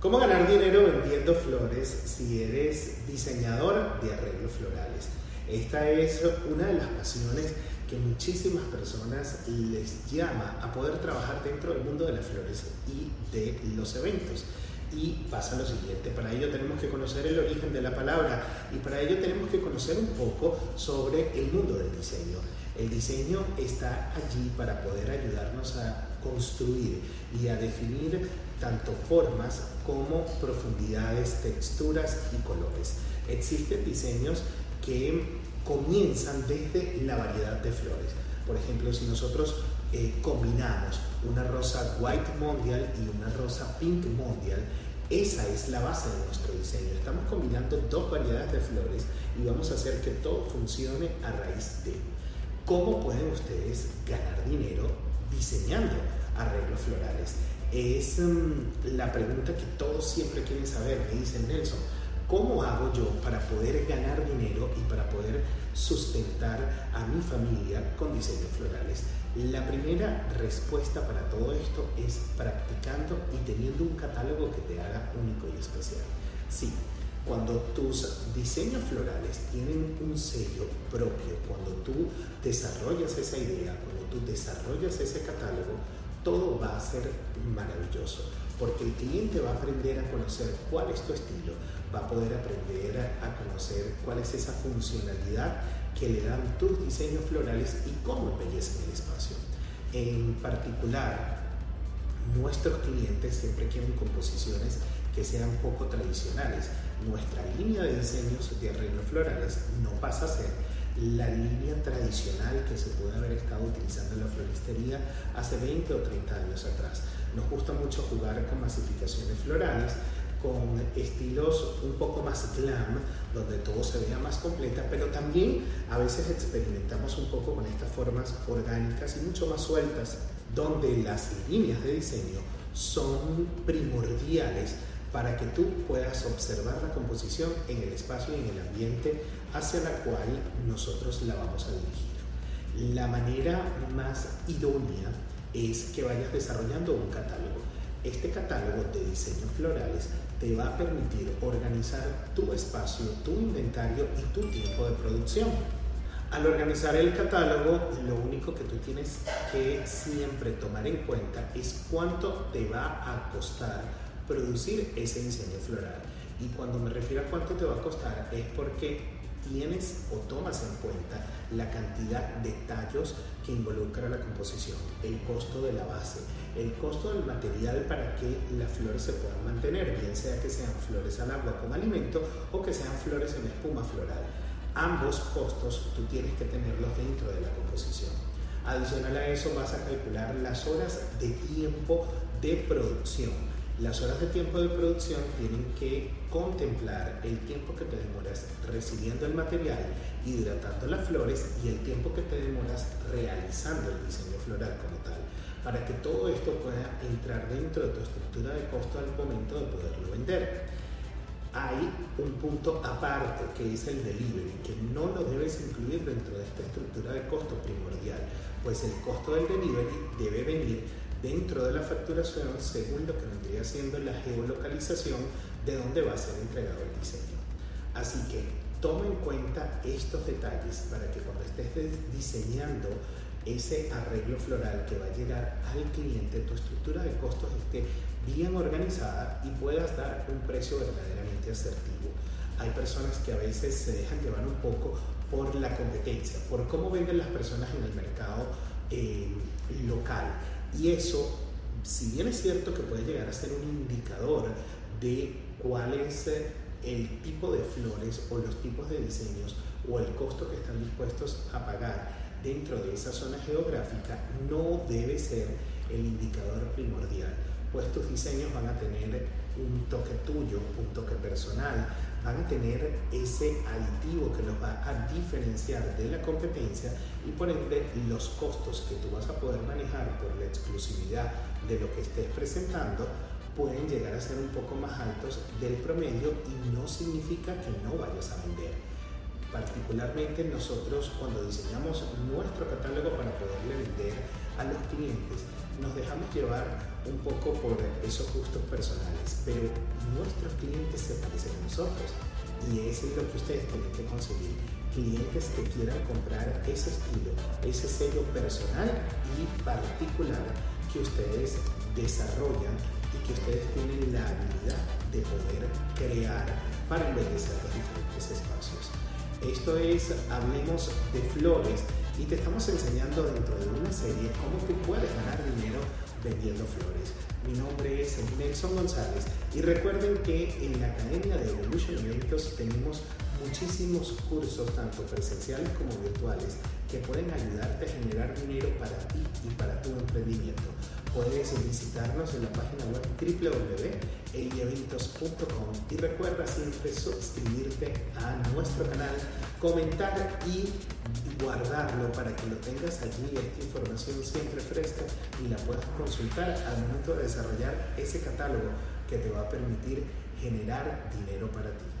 ¿Cómo ganar dinero vendiendo flores si eres diseñador de arreglos florales? Esta es una de las pasiones que muchísimas personas les llama a poder trabajar dentro del mundo de las flores y de los eventos. Y pasa lo siguiente, para ello tenemos que conocer el origen de la palabra y para ello tenemos que conocer un poco sobre el mundo del diseño. El diseño está allí para poder ayudarnos a construir y a definir tanto formas como profundidades, texturas y colores. Existen diseños que comienzan desde la variedad de flores. Por ejemplo, si nosotros eh, combinamos una rosa white mondial y una rosa pink mondial, esa es la base de nuestro diseño. Estamos combinando dos variedades de flores y vamos a hacer que todo funcione a raíz de. ¿Cómo pueden ustedes ganar dinero diseñando arreglos florales? Es mm, la pregunta que todos siempre quieren saber, me dice Nelson. ¿Cómo hago yo para poder ganar dinero y para poder sustentar a mi familia con diseños florales? La primera respuesta para todo esto es practicando y teniendo un catálogo que te haga único y especial. Sí, cuando tus diseños florales tienen un sello propio, cuando tú desarrollas esa idea, cuando tú desarrollas ese catálogo, todo va a ser maravilloso, porque el cliente va a aprender a conocer cuál es tu estilo, va a poder aprender a conocer cuál es esa funcionalidad que le dan tus diseños florales y cómo embellecen el espacio. En particular, nuestros clientes siempre quieren composiciones que sean poco tradicionales. Nuestra línea de diseños de arreglos florales no pasa a ser la línea tradicional que se puede haber estado utilizando en la floristería hace 20 o 30 años atrás. Nos gusta mucho jugar con masificaciones florales, con estilos un poco más glam, donde todo se vea más completa, pero también a veces experimentamos un poco con estas formas orgánicas y mucho más sueltas, donde las líneas de diseño son primordiales para que tú puedas observar la composición en el espacio y en el ambiente hacia la cual nosotros la vamos a dirigir. La manera más idónea es que vayas desarrollando un catálogo. Este catálogo de diseños florales te va a permitir organizar tu espacio, tu inventario y tu tiempo de producción. Al organizar el catálogo, lo único que tú tienes que siempre tomar en cuenta es cuánto te va a costar producir ese diseño floral. Y cuando me refiero a cuánto te va a costar es porque tienes o tomas en cuenta la cantidad de tallos que involucra la composición, el costo de la base, el costo del material para que las flores se puedan mantener, bien sea que sean flores al agua con alimento o que sean flores en espuma floral. Ambos costos tú tienes que tenerlos dentro de la composición. Adicional a eso vas a calcular las horas de tiempo de producción las horas de tiempo de producción tienen que contemplar el tiempo que te demoras recibiendo el material, hidratando las flores y el tiempo que te demoras realizando el diseño floral como tal, para que todo esto pueda entrar dentro de tu estructura de costo al momento de poderlo vender. Hay un punto aparte que es el delivery, que no lo debes incluir dentro de esta estructura de costo primordial, pues el costo del delivery debe venir dentro de la facturación según lo que vendría siendo la geolocalización de dónde va a ser entregado el diseño. Así que toma en cuenta estos detalles para que cuando estés diseñando ese arreglo floral que va a llegar al cliente, tu estructura de costos esté bien organizada y puedas dar un precio verdaderamente asertivo. Hay personas que a veces se dejan llevar un poco por la competencia, por cómo venden las personas en el mercado eh, local y eso, si bien es cierto que puede llegar a ser un indicador de cuál es el tipo de flores o los tipos de diseños o el costo que están dispuestos a pagar dentro de esa zona geográfica, no debe ser el indicador primordial, pues tus diseños van a tener un toque tuyo, un toque personal, van a tener ese aditivo que los va a diferenciar de la competencia y por ende los costos que tú vas a poder manejar por la exclusividad de lo que estés presentando pueden llegar a ser un poco más altos del promedio y no significa que no vayas a vender. Particularmente nosotros cuando diseñamos nuestro catálogo para poderle vender a los clientes, nos dejamos llevar un poco por esos gustos personales, pero nuestros clientes se parecen a nosotros y eso es lo que ustedes tienen que conseguir. Clientes que quieran comprar ese estilo, ese sello personal y particular que ustedes desarrollan y que ustedes tienen la habilidad de poder crear para embellecer los diferentes espacios. Esto es Hablemos de Flores y te estamos enseñando dentro de una serie cómo tú puedes ganar dinero vendiendo flores. Mi nombre es Nelson González y recuerden que en la Academia de Evolution Eventos tenemos muchísimos cursos, tanto presenciales como virtuales, que pueden ayudarte a generar dinero para ti y para tu emprendimiento. Puedes visitarnos en la página web www.elieventos.com y recuerda siempre suscribirte a nuestro canal, comentar y guardarlo para que lo tengas allí, esta información siempre fresca y la puedas consultar al momento de desarrollar ese catálogo que te va a permitir generar dinero para ti.